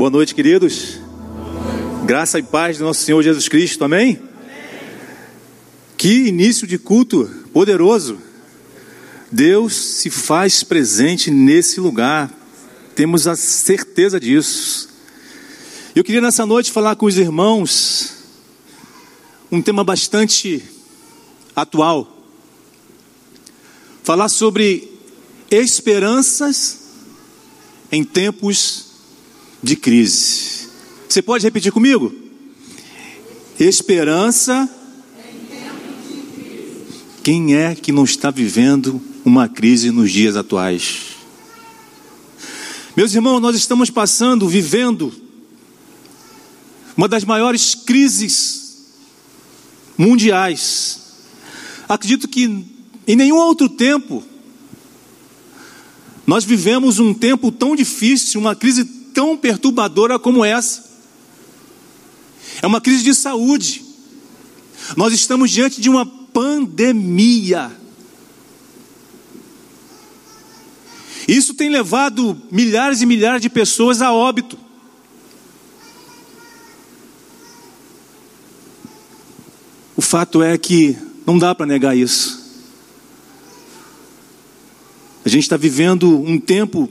Boa noite, queridos. Graça e paz do nosso Senhor Jesus Cristo, amém? Que início de culto poderoso. Deus se faz presente nesse lugar, temos a certeza disso. Eu queria nessa noite falar com os irmãos um tema bastante atual. Falar sobre esperanças em tempos de crise. Você pode repetir comigo? Esperança. Quem é que não está vivendo uma crise nos dias atuais? Meus irmãos, nós estamos passando, vivendo uma das maiores crises mundiais. Acredito que em nenhum outro tempo nós vivemos um tempo tão difícil, uma crise tão perturbadora como essa. É uma crise de saúde. Nós estamos diante de uma pandemia. Isso tem levado milhares e milhares de pessoas a óbito. O fato é que não dá para negar isso. A gente está vivendo um tempo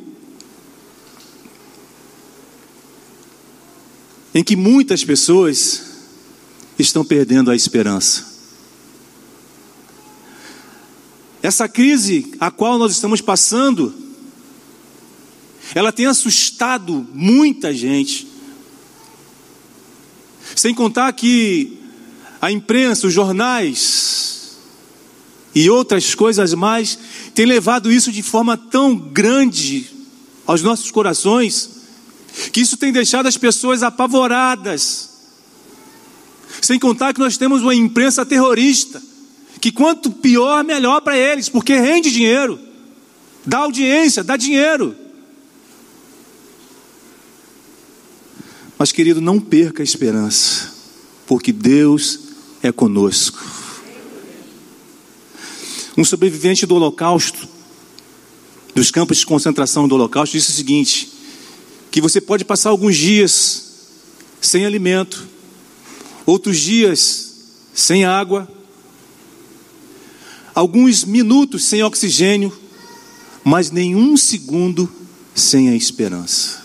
em que muitas pessoas estão perdendo a esperança. Essa crise a qual nós estamos passando, ela tem assustado muita gente. Sem contar que a imprensa, os jornais e outras coisas mais têm levado isso de forma tão grande aos nossos corações que isso tem deixado as pessoas apavoradas. Sem contar que nós temos uma imprensa terrorista, que quanto pior, melhor para eles, porque rende dinheiro, dá audiência, dá dinheiro. Mas, querido, não perca a esperança, porque Deus é conosco. Um sobrevivente do Holocausto, dos campos de concentração do Holocausto, disse o seguinte: que você pode passar alguns dias sem alimento, outros dias sem água, alguns minutos sem oxigênio, mas nenhum segundo sem a esperança.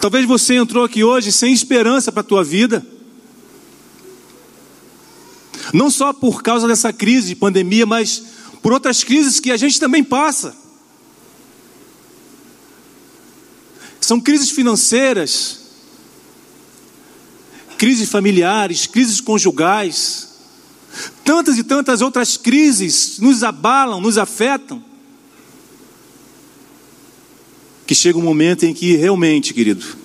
Talvez você entrou aqui hoje sem esperança para a tua vida. Não só por causa dessa crise de pandemia, mas por outras crises que a gente também passa. São crises financeiras, crises familiares, crises conjugais, tantas e tantas outras crises nos abalam, nos afetam. Que chega um momento em que realmente, querido,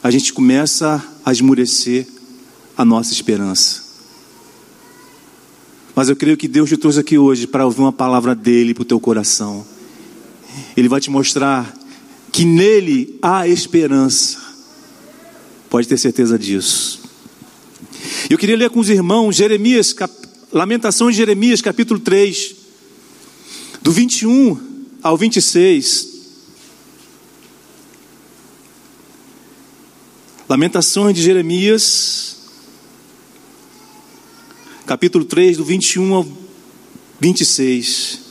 a gente começa a esmurecer a nossa esperança. Mas eu creio que Deus te trouxe aqui hoje para ouvir uma palavra dele para o teu coração. Ele vai te mostrar que nele há esperança. Pode ter certeza disso. Eu queria ler com os irmãos Jeremias, cap... Lamentações de Jeremias, capítulo 3, do 21 ao 26. Lamentações de Jeremias, capítulo 3, do 21 ao 26.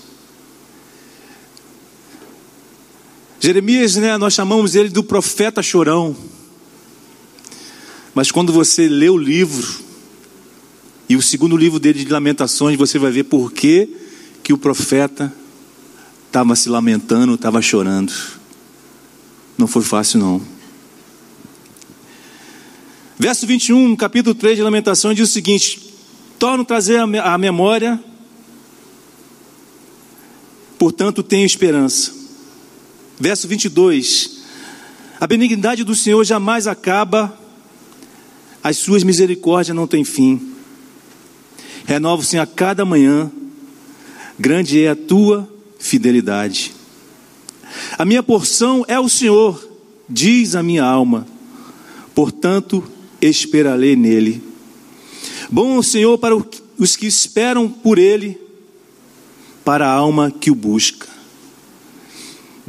Jeremias, né, nós chamamos ele do profeta chorão. Mas quando você lê o livro, e o segundo livro dele de Lamentações, você vai ver por que, que o profeta estava se lamentando, estava chorando. Não foi fácil, não. Verso 21, capítulo 3 de Lamentações, diz o seguinte: Torno trazer a memória, portanto tenho esperança. Verso 22: A benignidade do Senhor jamais acaba, as suas misericórdias não têm fim. Renovo-se a cada manhã, grande é a tua fidelidade. A minha porção é o Senhor, diz a minha alma, portanto esperarei nele. Bom é o Senhor para os que esperam por ele, para a alma que o busca.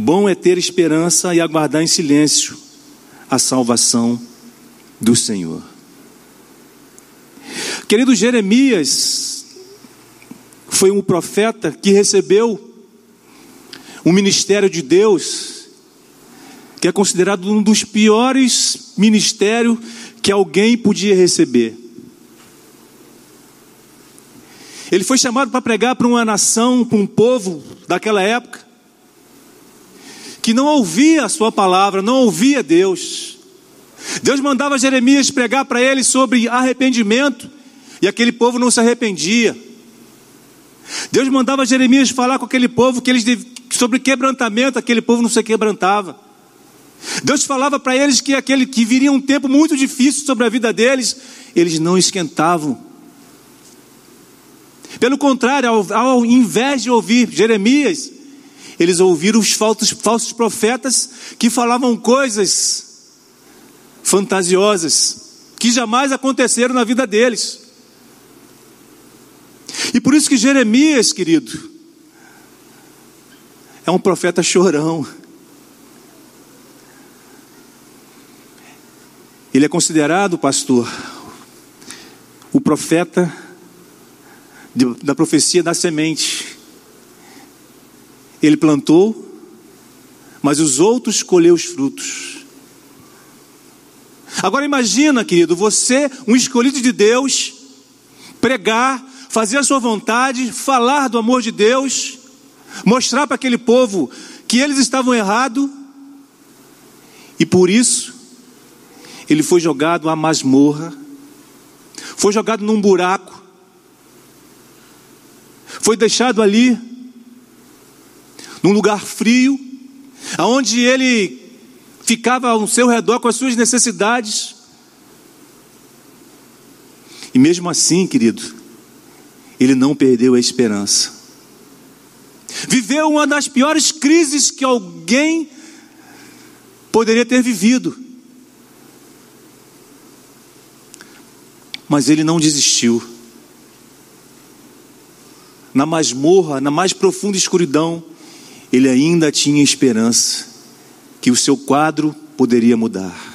Bom é ter esperança e aguardar em silêncio a salvação do Senhor. Querido Jeremias, foi um profeta que recebeu um ministério de Deus, que é considerado um dos piores ministérios que alguém podia receber. Ele foi chamado para pregar para uma nação, para um povo daquela época, que não ouvia a sua palavra, não ouvia Deus. Deus mandava Jeremias pregar para ele sobre arrependimento, e aquele povo não se arrependia. Deus mandava Jeremias falar com aquele povo que eles sobre quebrantamento, aquele povo não se quebrantava. Deus falava para eles que aquele que viria um tempo muito difícil sobre a vida deles, eles não esquentavam. Pelo contrário, ao, ao invés de ouvir Jeremias, eles ouviram os falsos, falsos profetas que falavam coisas fantasiosas que jamais aconteceram na vida deles. E por isso que Jeremias, querido, é um profeta chorão. Ele é considerado, pastor, o profeta da profecia da semente. Ele plantou, mas os outros colheu os frutos. Agora imagina, querido, você, um escolhido de Deus, pregar, fazer a sua vontade, falar do amor de Deus, mostrar para aquele povo que eles estavam errados, e por isso ele foi jogado à masmorra, foi jogado num buraco, foi deixado ali, num lugar frio, aonde ele ficava ao seu redor com as suas necessidades. E mesmo assim, querido, ele não perdeu a esperança. Viveu uma das piores crises que alguém poderia ter vivido. Mas ele não desistiu na masmorra, na mais profunda escuridão, ele ainda tinha esperança que o seu quadro poderia mudar.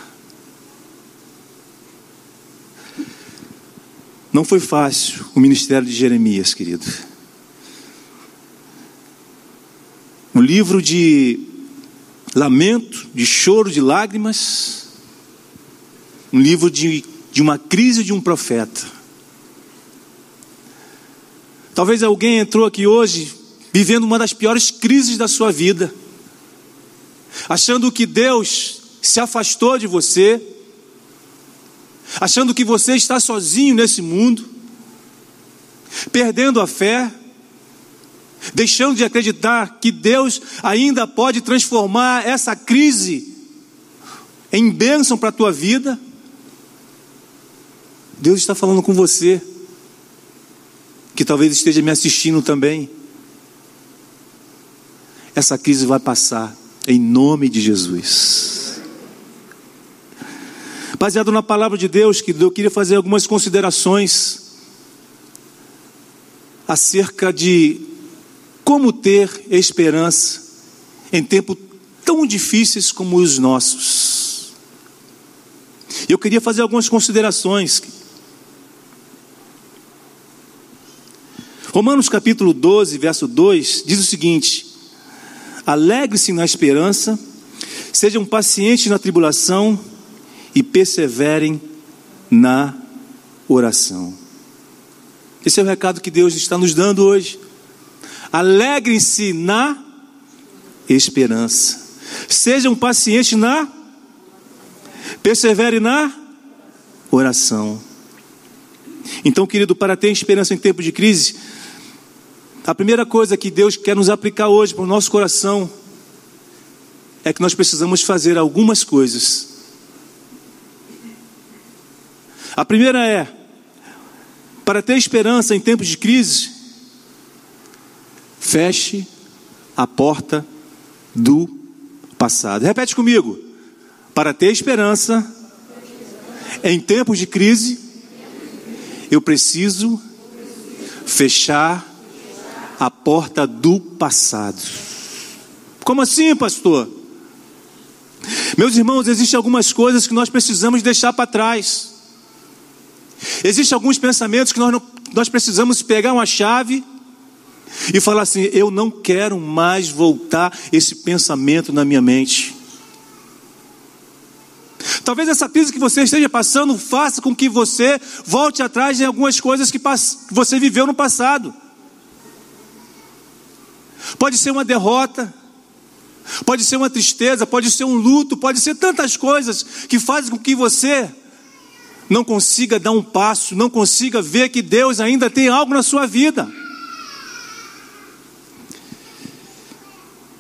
Não foi fácil o ministério de Jeremias, querido. Um livro de lamento, de choro, de lágrimas. Um livro de, de uma crise de um profeta. Talvez alguém entrou aqui hoje vivendo uma das piores crises da sua vida, achando que Deus se afastou de você, achando que você está sozinho nesse mundo, perdendo a fé, deixando de acreditar que Deus ainda pode transformar essa crise em bênção para a tua vida. Deus está falando com você que talvez esteja me assistindo também. Essa crise vai passar, em nome de Jesus. Baseado na palavra de Deus, que eu queria fazer algumas considerações acerca de como ter esperança em tempos tão difíceis como os nossos. Eu queria fazer algumas considerações Romanos capítulo 12, verso 2 diz o seguinte: Alegre-se na esperança, sejam pacientes na tribulação e perseverem na oração. Esse é o recado que Deus está nos dando hoje. Alegrem-se na esperança. Sejam pacientes na perseverem na oração. Então, querido, para ter esperança em tempo de crise, a primeira coisa que Deus quer nos aplicar hoje para o nosso coração é que nós precisamos fazer algumas coisas. A primeira é, para ter esperança em tempos de crise, feche a porta do passado. Repete comigo. Para ter esperança em tempos de crise, eu preciso fechar a porta do passado. Como assim, pastor? Meus irmãos, existem algumas coisas que nós precisamos deixar para trás. Existem alguns pensamentos que nós, não, nós precisamos pegar uma chave e falar assim: eu não quero mais voltar esse pensamento na minha mente. Talvez essa crise que você esteja passando faça com que você volte atrás em algumas coisas que você viveu no passado. Pode ser uma derrota, pode ser uma tristeza, pode ser um luto, pode ser tantas coisas que fazem com que você não consiga dar um passo, não consiga ver que Deus ainda tem algo na sua vida.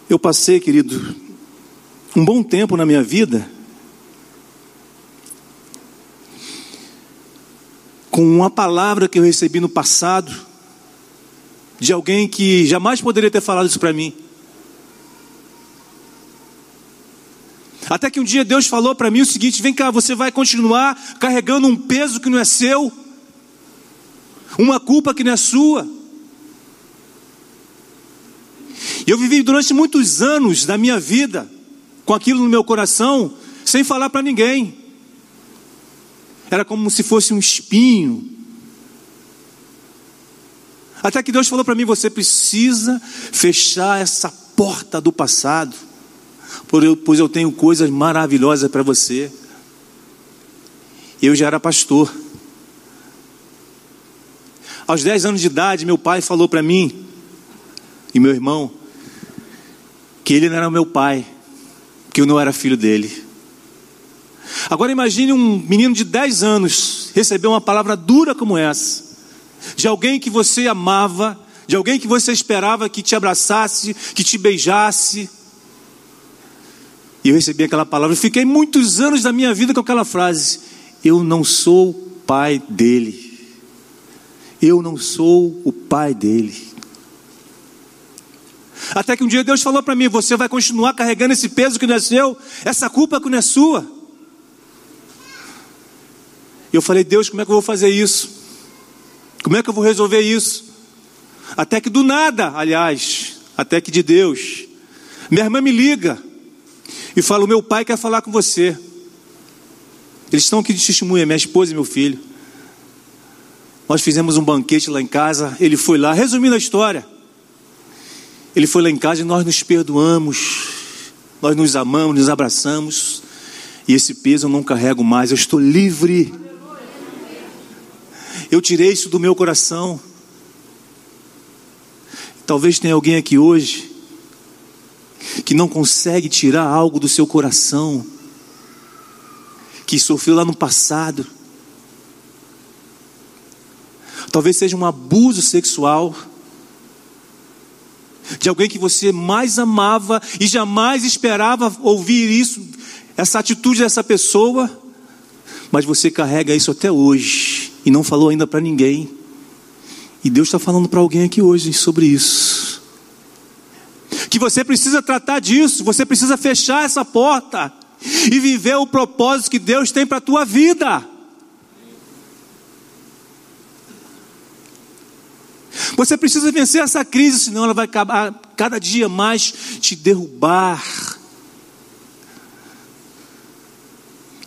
Eu passei, querido, um bom tempo na minha vida com uma palavra que eu recebi no passado de alguém que jamais poderia ter falado isso para mim. Até que um dia Deus falou para mim o seguinte: vem cá, você vai continuar carregando um peso que não é seu, uma culpa que não é sua. Eu vivi durante muitos anos da minha vida com aquilo no meu coração, sem falar para ninguém. Era como se fosse um espinho. Até que Deus falou para mim: você precisa fechar essa porta do passado pois eu tenho coisas maravilhosas para você. Eu já era pastor. Aos 10 anos de idade, meu pai falou para mim e meu irmão que ele não era meu pai, que eu não era filho dele. Agora imagine um menino de 10 anos receber uma palavra dura como essa, de alguém que você amava, de alguém que você esperava que te abraçasse, que te beijasse, e eu recebi aquela palavra. Fiquei muitos anos da minha vida com aquela frase: Eu não sou pai dele. Eu não sou o pai dele. Até que um dia Deus falou para mim: Você vai continuar carregando esse peso que não é seu, essa culpa que não é sua. E eu falei: Deus, como é que eu vou fazer isso? Como é que eu vou resolver isso? Até que do nada, aliás, até que de Deus, minha irmã me liga e fala: O meu pai quer falar com você. Eles estão aqui de testemunha, minha esposa e meu filho. Nós fizemos um banquete lá em casa. Ele foi lá, resumindo a história. Ele foi lá em casa e nós nos perdoamos, nós nos amamos, nos abraçamos. E esse peso eu não carrego mais, eu estou livre. Eu tirei isso do meu coração. Talvez tenha alguém aqui hoje que não consegue tirar algo do seu coração, que sofreu lá no passado. Talvez seja um abuso sexual de alguém que você mais amava e jamais esperava ouvir isso, essa atitude dessa pessoa, mas você carrega isso até hoje e não falou ainda para ninguém. E Deus está falando para alguém aqui hoje sobre isso que você precisa tratar disso, você precisa fechar essa porta e viver o propósito que Deus tem para a tua vida. Você precisa vencer essa crise, senão ela vai acabar cada dia mais te derrubar.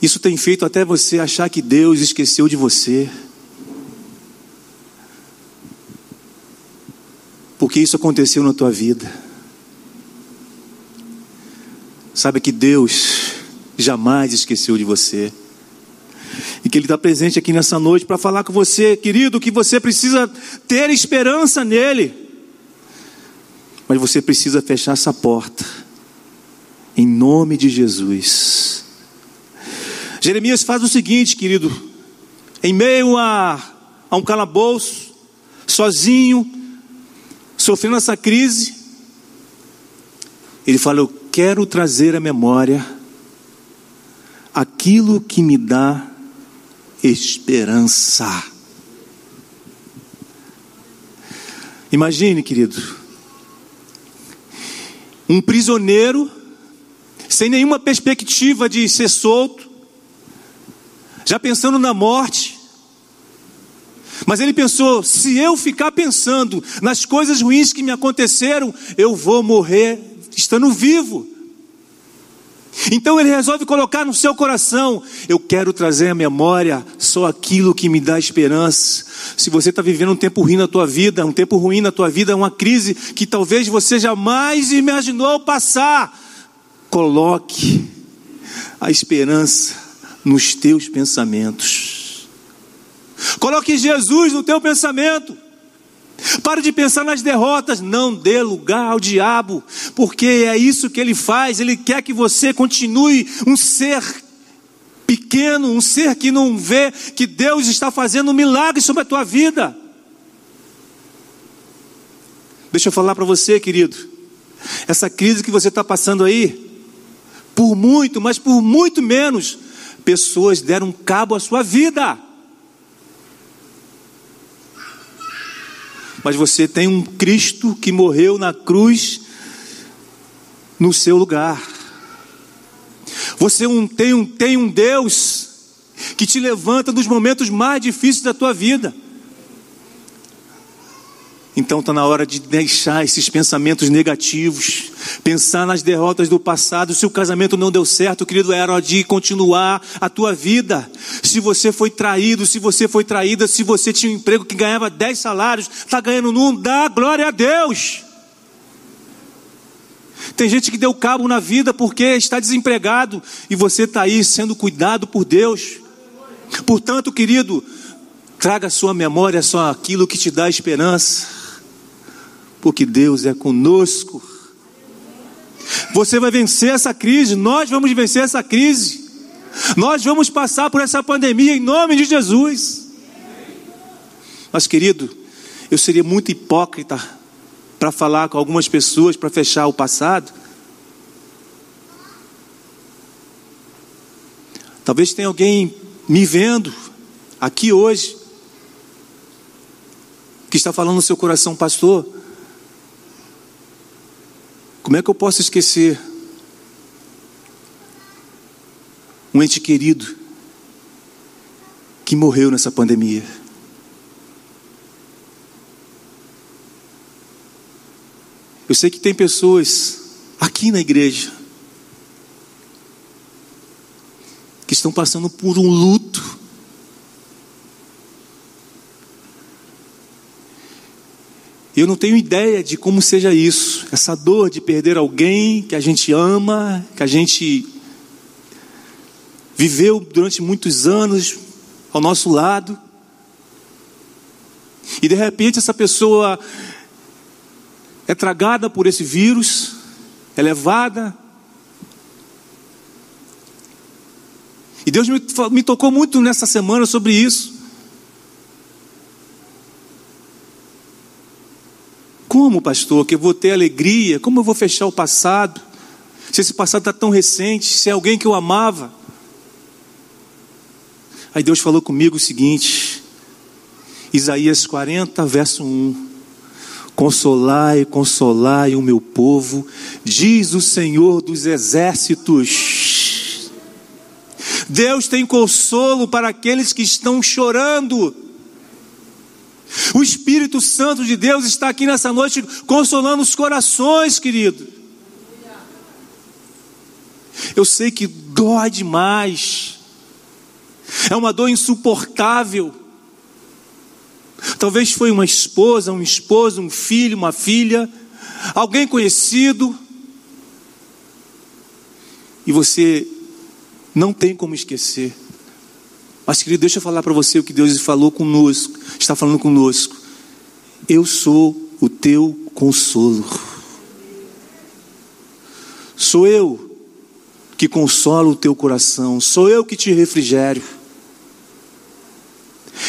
Isso tem feito até você achar que Deus esqueceu de você. Porque isso aconteceu na tua vida. Sabe que Deus jamais esqueceu de você. E que Ele está presente aqui nessa noite para falar com você, querido, que você precisa ter esperança nele. Mas você precisa fechar essa porta. Em nome de Jesus. Jeremias faz o seguinte, querido. Em meio a, a um calabouço, sozinho, sofrendo essa crise, ele fala: Eu quero trazer à memória aquilo que me dá esperança. Imagine, querido, um prisioneiro sem nenhuma perspectiva de ser solto, já pensando na morte. Mas ele pensou: se eu ficar pensando nas coisas ruins que me aconteceram, eu vou morrer estando vivo. Então ele resolve colocar no seu coração: eu quero trazer à memória só aquilo que me dá esperança. Se você está vivendo um tempo ruim na tua vida, um tempo ruim na tua vida, uma crise que talvez você jamais imaginou passar, coloque a esperança nos teus pensamentos. Coloque Jesus no teu pensamento. Pare de pensar nas derrotas, não dê lugar ao diabo, porque é isso que ele faz, ele quer que você continue um ser pequeno, um ser que não vê que Deus está fazendo um milagre sobre a tua vida. Deixa eu falar para você, querido, essa crise que você está passando aí, por muito, mas por muito menos, pessoas deram cabo à sua vida. Mas você tem um Cristo que morreu na cruz no seu lugar. Você tem, um, tem um Deus que te levanta nos momentos mais difíceis da tua vida. Então está na hora de deixar esses pensamentos negativos, pensar nas derrotas do passado. Se o casamento não deu certo, querido, era hora de continuar a tua vida. Se você foi traído, se você foi traída, se você tinha um emprego que ganhava 10 salários, está ganhando um, dá glória a Deus. Tem gente que deu cabo na vida porque está desempregado e você está aí sendo cuidado por Deus. Portanto, querido, traga à sua memória só aquilo que te dá esperança porque Deus é conosco. Você vai vencer essa crise, nós vamos vencer essa crise. Nós vamos passar por essa pandemia em nome de Jesus. Mas, querido, eu seria muito hipócrita para falar com algumas pessoas para fechar o passado. Talvez tenha alguém me vendo aqui hoje que está falando no seu coração, pastor. Como é que eu posso esquecer um ente querido que morreu nessa pandemia? Eu sei que tem pessoas aqui na igreja que estão passando por um luto Eu não tenho ideia de como seja isso, essa dor de perder alguém que a gente ama, que a gente viveu durante muitos anos ao nosso lado. E de repente essa pessoa é tragada por esse vírus, é levada. E Deus me, me tocou muito nessa semana sobre isso. Como, pastor, que eu vou ter alegria? Como eu vou fechar o passado? Se esse passado está tão recente, se é alguém que eu amava. Aí Deus falou comigo o seguinte, Isaías 40, verso 1. Consolai, consolai o meu povo, diz o Senhor dos exércitos. Deus tem consolo para aqueles que estão chorando. O Espírito Santo de Deus está aqui nessa noite consolando os corações, querido. Eu sei que dói demais, é uma dor insuportável. Talvez foi uma esposa, um esposo, um filho, uma filha, alguém conhecido, e você não tem como esquecer. Mas, querido, deixa eu falar para você o que Deus falou conosco, está falando conosco. Eu sou o teu consolo. Sou eu que consolo o teu coração, sou eu que te refrigério.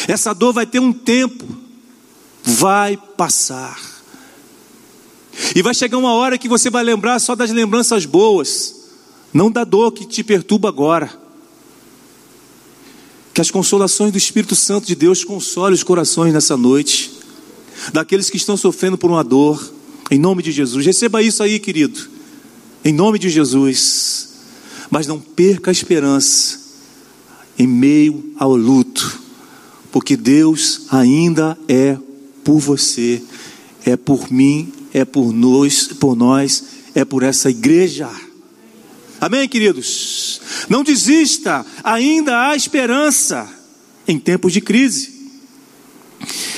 Essa dor vai ter um tempo, vai passar. E vai chegar uma hora que você vai lembrar só das lembranças boas, não da dor que te perturba agora. Que as consolações do Espírito Santo de Deus console os corações nessa noite, daqueles que estão sofrendo por uma dor, em nome de Jesus. Receba isso aí, querido, em nome de Jesus. Mas não perca a esperança em meio ao luto, porque Deus ainda é por você, é por mim, é por nós, por nós é por essa igreja. Amém, queridos? Não desista, ainda há esperança em tempos de crise.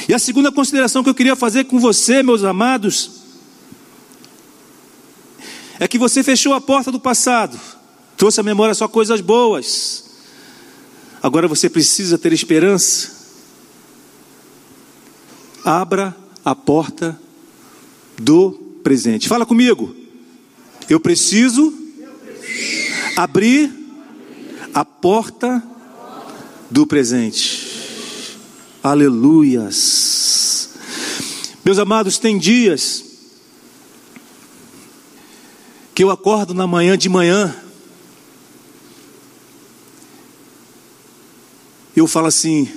E a segunda consideração que eu queria fazer com você, meus amados, é que você fechou a porta do passado, trouxe à memória só coisas boas. Agora você precisa ter esperança. Abra a porta do presente. Fala comigo. Eu preciso abrir a porta do presente. Aleluias. Meus amados, tem dias que eu acordo na manhã de manhã, eu falo assim,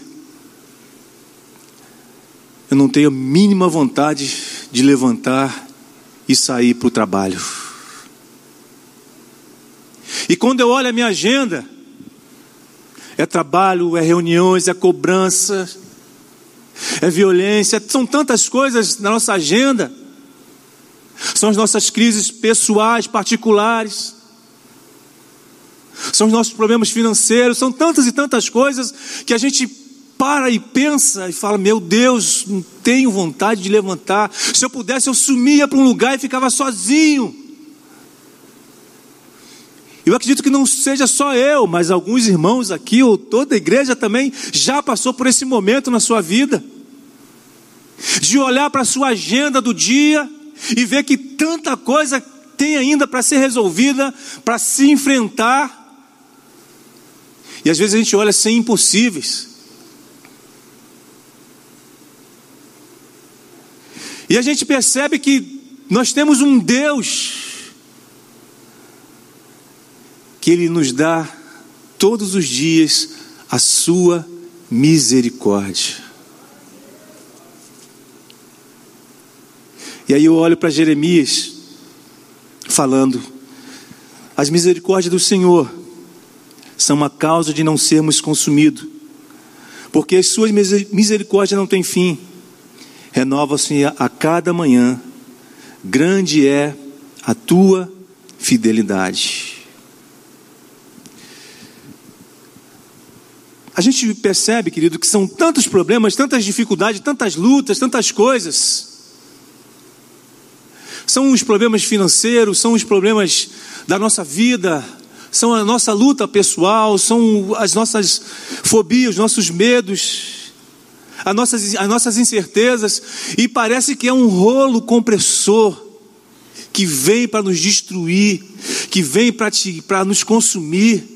eu não tenho a mínima vontade de levantar e sair para o trabalho. E quando eu olho a minha agenda, é trabalho, é reuniões, é cobrança, é violência, são tantas coisas na nossa agenda, são as nossas crises pessoais, particulares, são os nossos problemas financeiros, são tantas e tantas coisas que a gente para e pensa e fala: Meu Deus, não tenho vontade de levantar. Se eu pudesse, eu sumia para um lugar e ficava sozinho. Eu acredito que não seja só eu, mas alguns irmãos aqui, ou toda a igreja também, já passou por esse momento na sua vida, de olhar para a sua agenda do dia e ver que tanta coisa tem ainda para ser resolvida, para se enfrentar, e às vezes a gente olha sem impossíveis. E a gente percebe que nós temos um Deus que Ele nos dá todos os dias a sua misericórdia. E aí eu olho para Jeremias falando: as misericórdias do Senhor são uma causa de não sermos consumidos, porque as suas misericórdias não têm fim renova-se a cada manhã, grande é a tua fidelidade. A gente percebe, querido, que são tantos problemas, tantas dificuldades, tantas lutas, tantas coisas. São os problemas financeiros, são os problemas da nossa vida, são a nossa luta pessoal, são as nossas fobias, os nossos medos as nossas, as nossas incertezas, e parece que é um rolo compressor que vem para nos destruir, que vem para nos consumir.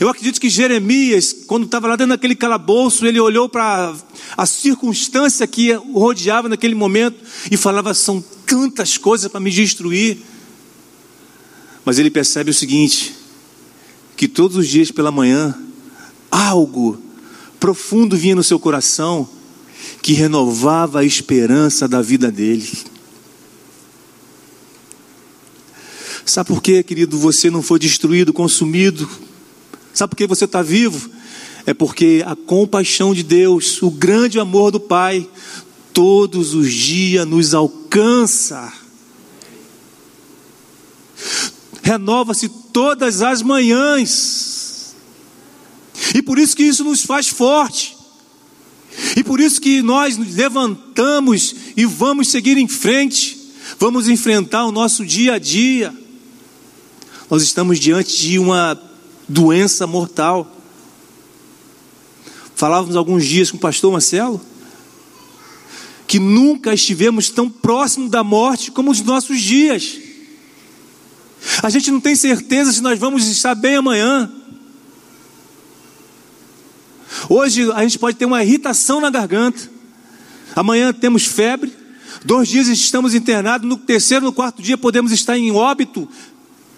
Eu acredito que Jeremias, quando estava lá dentro daquele calabouço, ele olhou para a circunstância que o rodeava naquele momento e falava: são tantas coisas para me destruir. Mas ele percebe o seguinte: que todos os dias pela manhã, algo profundo vinha no seu coração que renovava a esperança da vida dele. Sabe por quê, querido? Você não foi destruído, consumido. Sabe por que você está vivo? É porque a compaixão de Deus, o grande amor do Pai, todos os dias nos alcança. Renova-se todas as manhãs. E por isso que isso nos faz forte. E por isso que nós nos levantamos e vamos seguir em frente. Vamos enfrentar o nosso dia a dia. Nós estamos diante de uma doença mortal. Falávamos alguns dias com o pastor Marcelo que nunca estivemos tão próximo da morte como os nossos dias. A gente não tem certeza se nós vamos estar bem amanhã. Hoje a gente pode ter uma irritação na garganta. Amanhã temos febre. Dois dias estamos internados. No terceiro, no quarto dia podemos estar em óbito.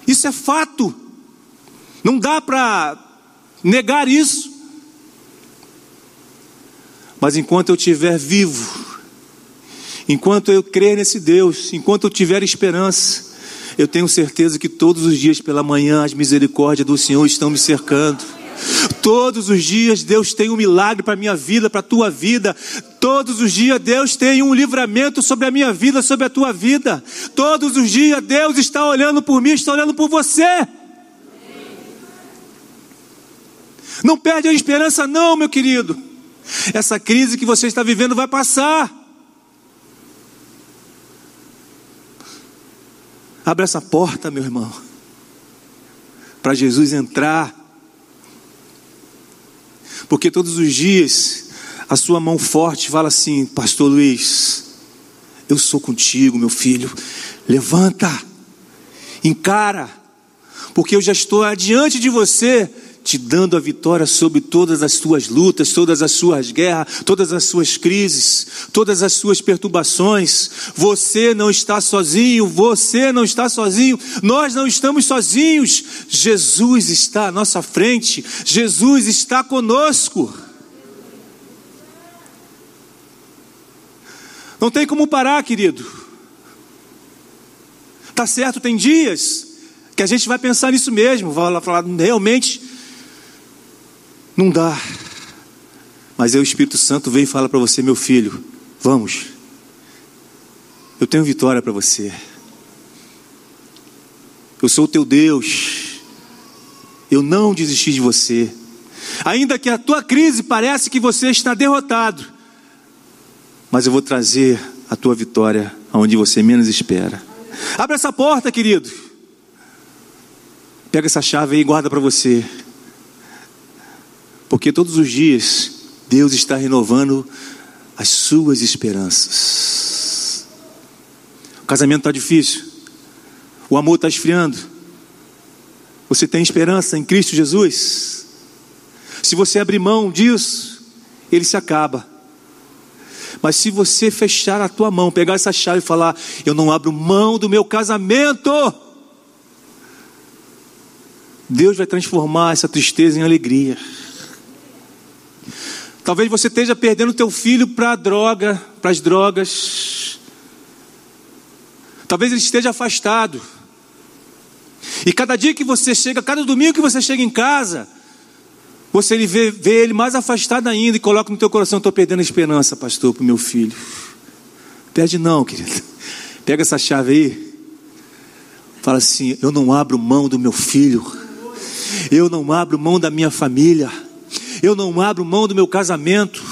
Isso é fato. Não dá para negar isso. Mas enquanto eu estiver vivo, enquanto eu crer nesse Deus, enquanto eu tiver esperança, eu tenho certeza que todos os dias pela manhã as misericórdias do Senhor estão me cercando. Todos os dias Deus tem um milagre para a minha vida, para a tua vida. Todos os dias Deus tem um livramento sobre a minha vida, sobre a tua vida. Todos os dias Deus está olhando por mim, está olhando por você. Não perde a esperança, não, meu querido. Essa crise que você está vivendo vai passar. Abra essa porta, meu irmão, para Jesus entrar. Porque todos os dias a sua mão forte fala assim: Pastor Luiz, eu sou contigo, meu filho. Levanta, encara, porque eu já estou adiante de você te dando a vitória sobre todas as suas lutas, todas as suas guerras, todas as suas crises, todas as suas perturbações. Você não está sozinho, você não está sozinho, nós não estamos sozinhos. Jesus está à nossa frente, Jesus está conosco. Não tem como parar, querido. Tá certo, tem dias que a gente vai pensar nisso mesmo, vai falar realmente não dá. Mas aí o Espírito Santo vem e fala para você, meu filho, vamos. Eu tenho vitória para você. Eu sou o teu Deus. Eu não desisti de você. Ainda que a tua crise pareça que você está derrotado, mas eu vou trazer a tua vitória aonde você menos espera. Abre essa porta, querido. Pega essa chave aí e guarda para você. Porque todos os dias Deus está renovando as suas esperanças. O casamento está difícil, o amor está esfriando. Você tem esperança em Cristo Jesus? Se você abrir mão disso, ele se acaba. Mas se você fechar a tua mão, pegar essa chave e falar: Eu não abro mão do meu casamento, Deus vai transformar essa tristeza em alegria. Talvez você esteja perdendo teu filho para a droga, para as drogas. Talvez ele esteja afastado. E cada dia que você chega, cada domingo que você chega em casa, você vê, vê ele mais afastado ainda e coloca no teu coração: estou perdendo a esperança, pastor, para o meu filho. Perde não, querido. Pega essa chave aí. Fala assim: eu não abro mão do meu filho. Eu não abro mão da minha família eu não abro mão do meu casamento,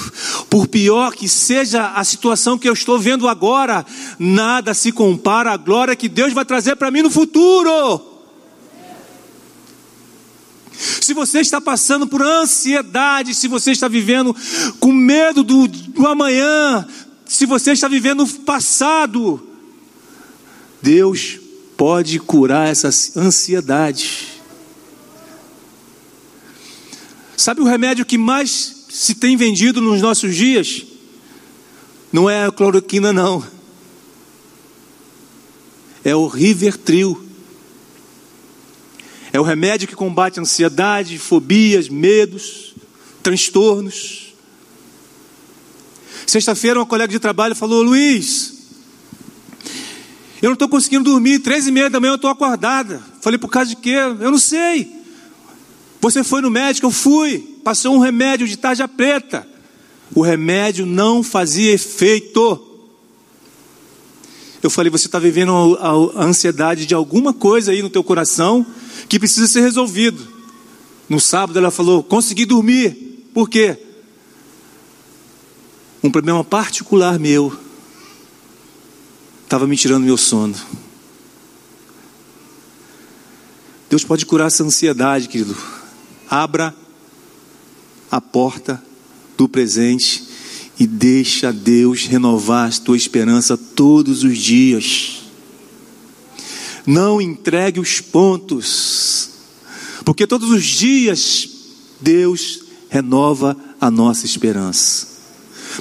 por pior que seja a situação que eu estou vendo agora, nada se compara à glória que Deus vai trazer para mim no futuro. Se você está passando por ansiedade, se você está vivendo com medo do, do amanhã, se você está vivendo o passado, Deus pode curar essa ansiedade. Sabe o remédio que mais se tem vendido nos nossos dias? Não é a cloroquina, não. É o Rivertril. É o remédio que combate ansiedade, fobias, medos, transtornos. Sexta-feira, uma colega de trabalho falou: Luiz, eu não estou conseguindo dormir, três e meia da manhã eu estou acordada. Falei, por causa de quê? Eu não sei. Você foi no médico? Eu fui. Passou um remédio de tarja preta. O remédio não fazia efeito. Eu falei, você está vivendo a, ansiedade de alguma coisa aí no teu coração que precisa ser resolvido. No sábado ela falou, consegui dormir. Por quê? Um problema particular meu estava me tirando meu sono. Deus pode curar essa ansiedade, querido. Abra a porta do presente e deixa Deus renovar a tua esperança todos os dias. Não entregue os pontos, porque todos os dias Deus renova a nossa esperança.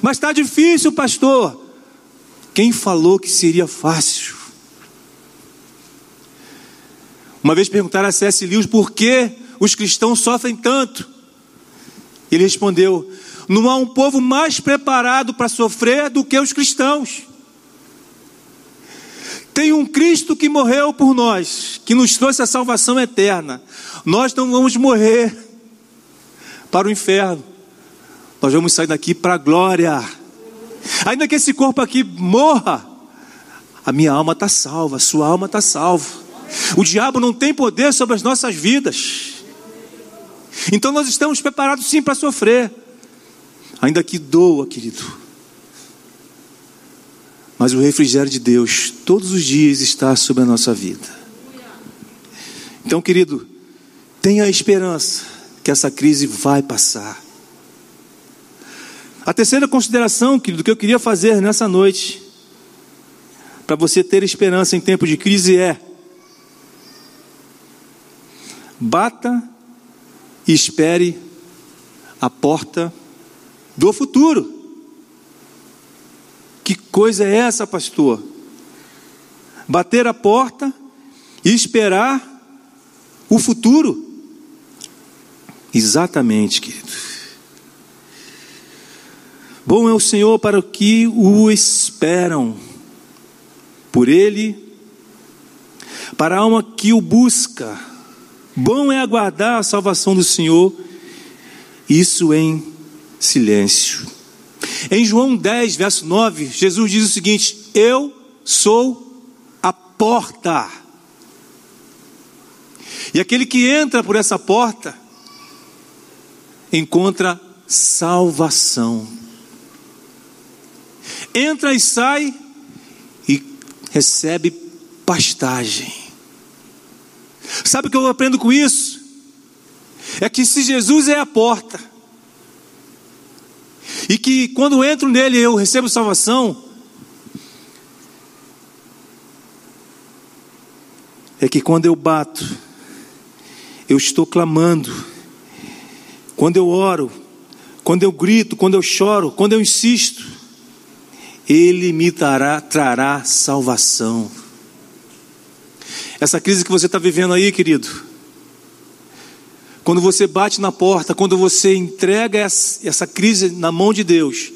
Mas está difícil, pastor. Quem falou que seria fácil? Uma vez perguntaram a C.S. Lewis por que os cristãos sofrem tanto? Ele respondeu: Não há um povo mais preparado para sofrer do que os cristãos. Tem um Cristo que morreu por nós, que nos trouxe a salvação eterna. Nós não vamos morrer. para o inferno. Nós vamos sair daqui para a glória. Ainda que esse corpo aqui morra, a minha alma está salva, a sua alma está salva. O diabo não tem poder sobre as nossas vidas. Então nós estamos preparados sim para sofrer. Ainda que doa, querido. Mas o refrigério de Deus todos os dias está sobre a nossa vida. Então, querido, tenha esperança que essa crise vai passar. A terceira consideração, querido, que eu queria fazer nessa noite, para você ter esperança em tempo de crise, é: bata e espere a porta do futuro. Que coisa é essa, pastor? Bater a porta e esperar o futuro. Exatamente, querido. Bom é o Senhor para o que o esperam, por Ele, para a alma que o busca. Bom é aguardar a salvação do Senhor, isso em silêncio. Em João 10, verso 9, Jesus diz o seguinte: Eu sou a porta. E aquele que entra por essa porta encontra salvação entra e sai e recebe pastagem. Sabe o que eu aprendo com isso? É que se Jesus é a porta, e que quando entro nele eu recebo salvação, é que quando eu bato, eu estou clamando, quando eu oro, quando eu grito, quando eu choro, quando eu insisto, ele me trará, trará salvação. Essa crise que você está vivendo aí, querido, quando você bate na porta, quando você entrega essa crise na mão de Deus,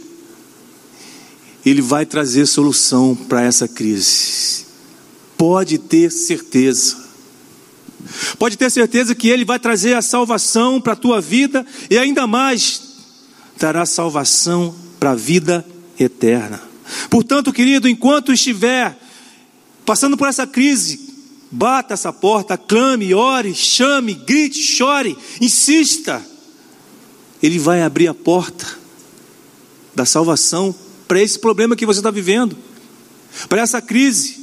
Ele vai trazer solução para essa crise. Pode ter certeza. Pode ter certeza que Ele vai trazer a salvação para a tua vida e ainda mais, dará salvação para a vida eterna. Portanto, querido, enquanto estiver passando por essa crise, bata essa porta, clame, ore, chame, grite, chore, insista. Ele vai abrir a porta da salvação para esse problema que você está vivendo, para essa crise.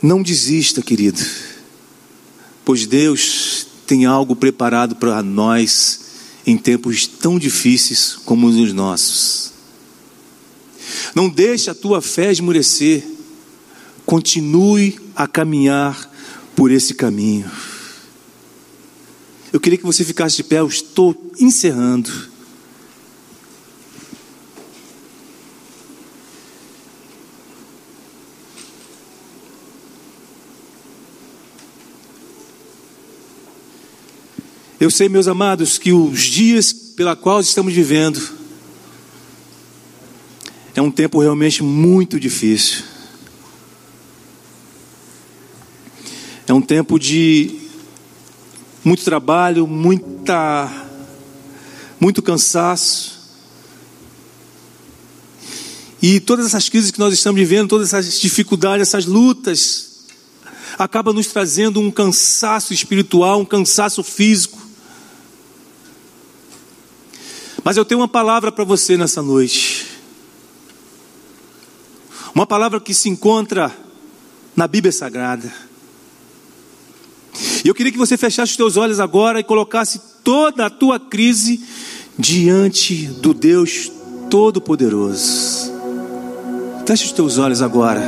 Não desista, querido, pois Deus tem algo preparado para nós em tempos tão difíceis como os nossos. Não deixe a tua fé esmurecer. Continue a caminhar por esse caminho. Eu queria que você ficasse de pé, eu estou encerrando. Eu sei, meus amados, que os dias pela qual estamos vivendo é um tempo realmente muito difícil. É um tempo de muito trabalho, muita muito cansaço. E todas essas crises que nós estamos vivendo, todas essas dificuldades, essas lutas, acaba nos trazendo um cansaço espiritual, um cansaço físico. Mas eu tenho uma palavra para você nessa noite. Uma palavra que se encontra na Bíblia Sagrada. E eu queria que você fechasse os teus olhos agora e colocasse toda a tua crise diante do Deus Todo-Poderoso. Feche os teus olhos agora.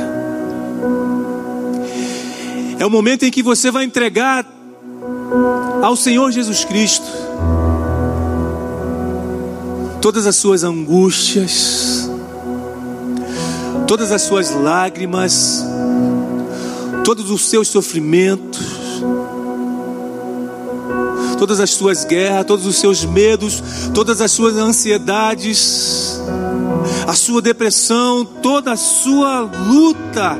É o momento em que você vai entregar ao Senhor Jesus Cristo todas as suas angústias, todas as suas lágrimas, todos os seus sofrimentos, todas as suas guerras, todos os seus medos, todas as suas ansiedades, a sua depressão, toda a sua luta.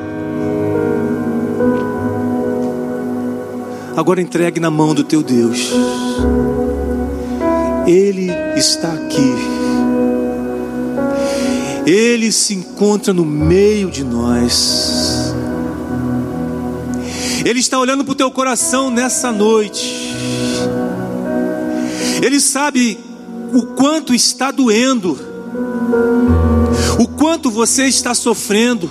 Agora entregue na mão do teu Deus. Ele está aqui. Ele se encontra no meio de nós. Ele está olhando para o teu coração nessa noite. Ele sabe o quanto está doendo, o quanto você está sofrendo.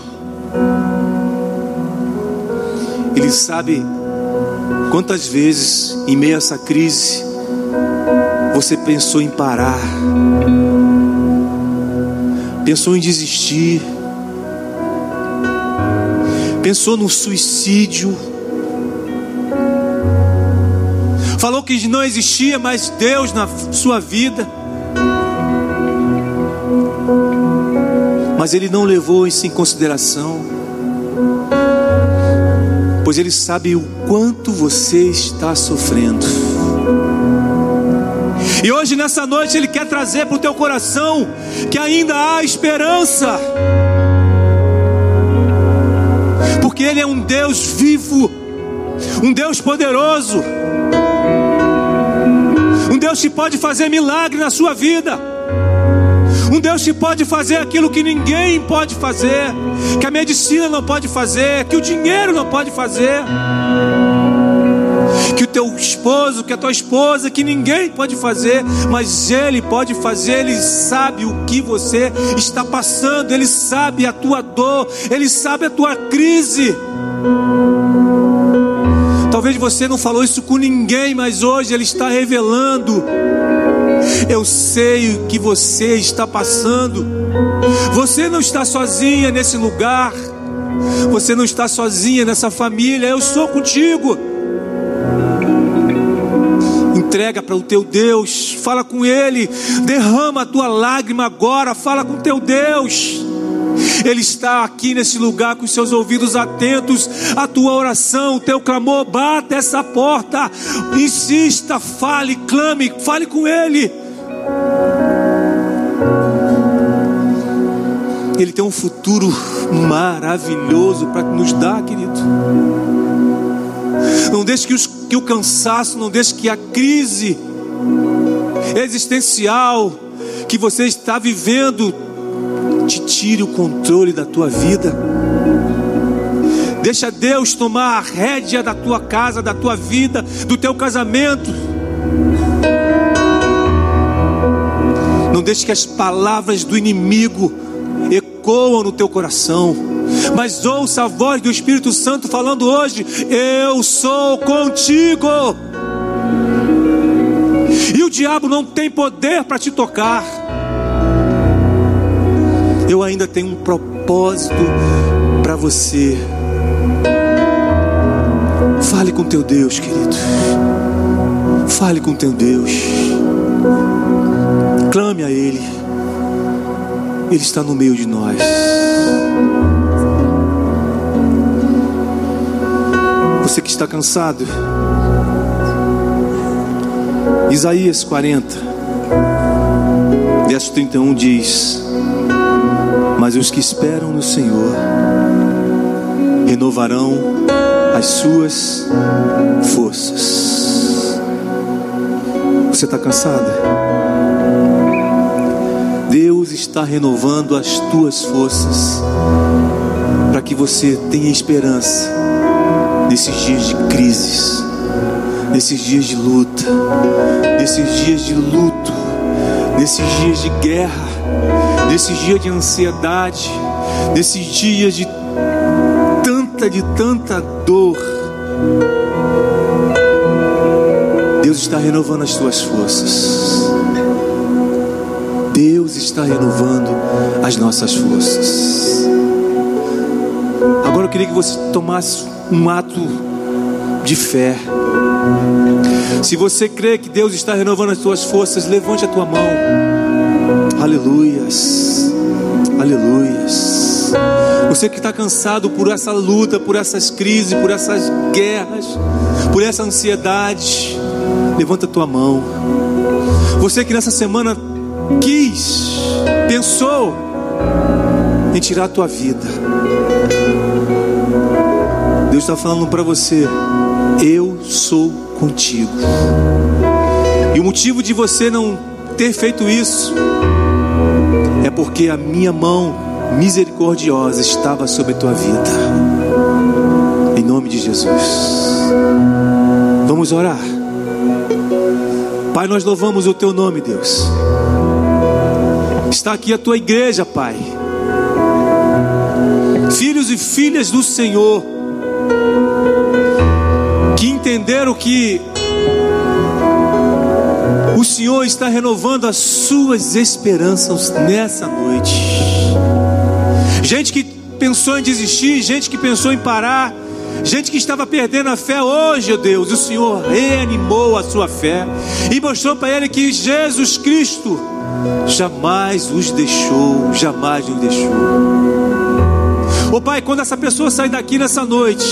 Ele sabe quantas vezes, em meio a essa crise, você pensou em parar, pensou em desistir, pensou no suicídio, falou que não existia mais Deus na sua vida. Mas ele não levou isso em consideração, pois ele sabe o quanto você está sofrendo. E hoje, nessa noite, Ele quer trazer para o teu coração que ainda há esperança, porque Ele é um Deus vivo, um Deus poderoso, um Deus que pode fazer milagre na sua vida. Um Deus que pode fazer aquilo que ninguém pode fazer, que a medicina não pode fazer, que o dinheiro não pode fazer, que o teu esposo, que a tua esposa, que ninguém pode fazer, mas Ele pode fazer, Ele sabe o que você está passando, Ele sabe a tua dor, Ele sabe a tua crise. Talvez você não falou isso com ninguém, mas hoje Ele está revelando. Eu sei o que você está passando. Você não está sozinha nesse lugar. Você não está sozinha nessa família. Eu sou contigo. Entrega para o teu Deus. Fala com Ele. Derrama a tua lágrima agora. Fala com o teu Deus. Ele está aqui nesse lugar com seus ouvidos atentos à tua oração, o teu clamor, bata essa porta, insista, fale, clame, fale com Ele. Ele tem um futuro maravilhoso para nos dar, querido. Não deixe que, os, que o cansaço, não deixe que a crise existencial que você está vivendo te tire o controle da tua vida. Deixa Deus tomar a rédea da tua casa, da tua vida, do teu casamento. Não deixe que as palavras do inimigo ecoam no teu coração. Mas ouça a voz do Espírito Santo falando hoje: Eu sou contigo. E o diabo não tem poder para te tocar eu ainda tenho um propósito para você. Fale com teu Deus, querido. Fale com teu Deus. Clame a Ele. Ele está no meio de nós. Está cansado. Isaías 40, verso 31 diz: mas os que esperam no Senhor renovarão as suas forças. Você está cansada? Deus está renovando as tuas forças para que você tenha esperança nesses dias de crises, nesses dias de luta, nesses dias de luto, nesses dias de guerra nesses dias de ansiedade, nesses dias de tanta, de tanta dor. Deus está renovando as tuas forças. Deus está renovando as nossas forças. Agora eu queria que você tomasse um ato de fé. Se você crê que Deus está renovando as tuas forças, levante a tua mão. Aleluias, aleluias. Você que está cansado por essa luta, por essas crises, por essas guerras, por essa ansiedade, levanta a tua mão. Você que nessa semana quis, pensou em tirar a tua vida. Deus está falando para você Eu sou contigo. E o motivo de você não ter feito isso é porque a minha mão misericordiosa estava sobre a tua vida. Em nome de Jesus. Vamos orar. Pai, nós louvamos o teu nome, Deus. Está aqui a tua igreja, Pai. Filhos e filhas do Senhor que entenderam que o Senhor está renovando as suas esperanças nessa noite. Gente que pensou em desistir, gente que pensou em parar, gente que estava perdendo a fé hoje, oh Deus, o Senhor reanimou a sua fé e mostrou para ele que Jesus Cristo jamais os deixou, jamais os deixou. Ô oh, Pai, quando essa pessoa sair daqui nessa noite,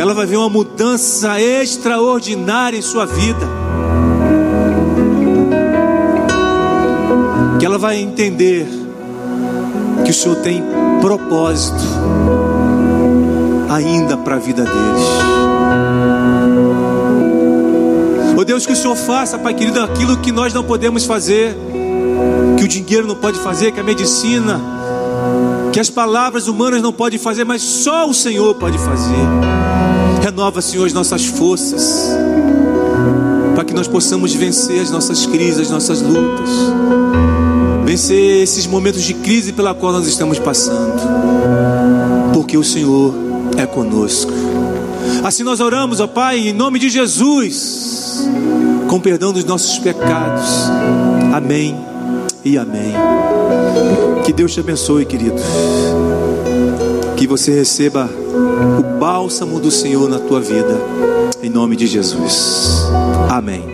ela vai ver uma mudança extraordinária em sua vida. Que ela vai entender que o Senhor tem propósito ainda para a vida deles. Oh Deus, que o Senhor faça, Pai querido, aquilo que nós não podemos fazer, que o dinheiro não pode fazer, que a medicina, que as palavras humanas não podem fazer, mas só o Senhor pode fazer. Renova, Senhor, as nossas forças, para que nós possamos vencer as nossas crises, as nossas lutas, vencer esses momentos de crise pela qual nós estamos passando, porque o Senhor é conosco. Assim nós oramos, ó Pai, em nome de Jesus, com perdão dos nossos pecados. Amém e amém. Que Deus te abençoe, querido. Que você receba o bálsamo do Senhor na tua vida, em nome de Jesus. Amém.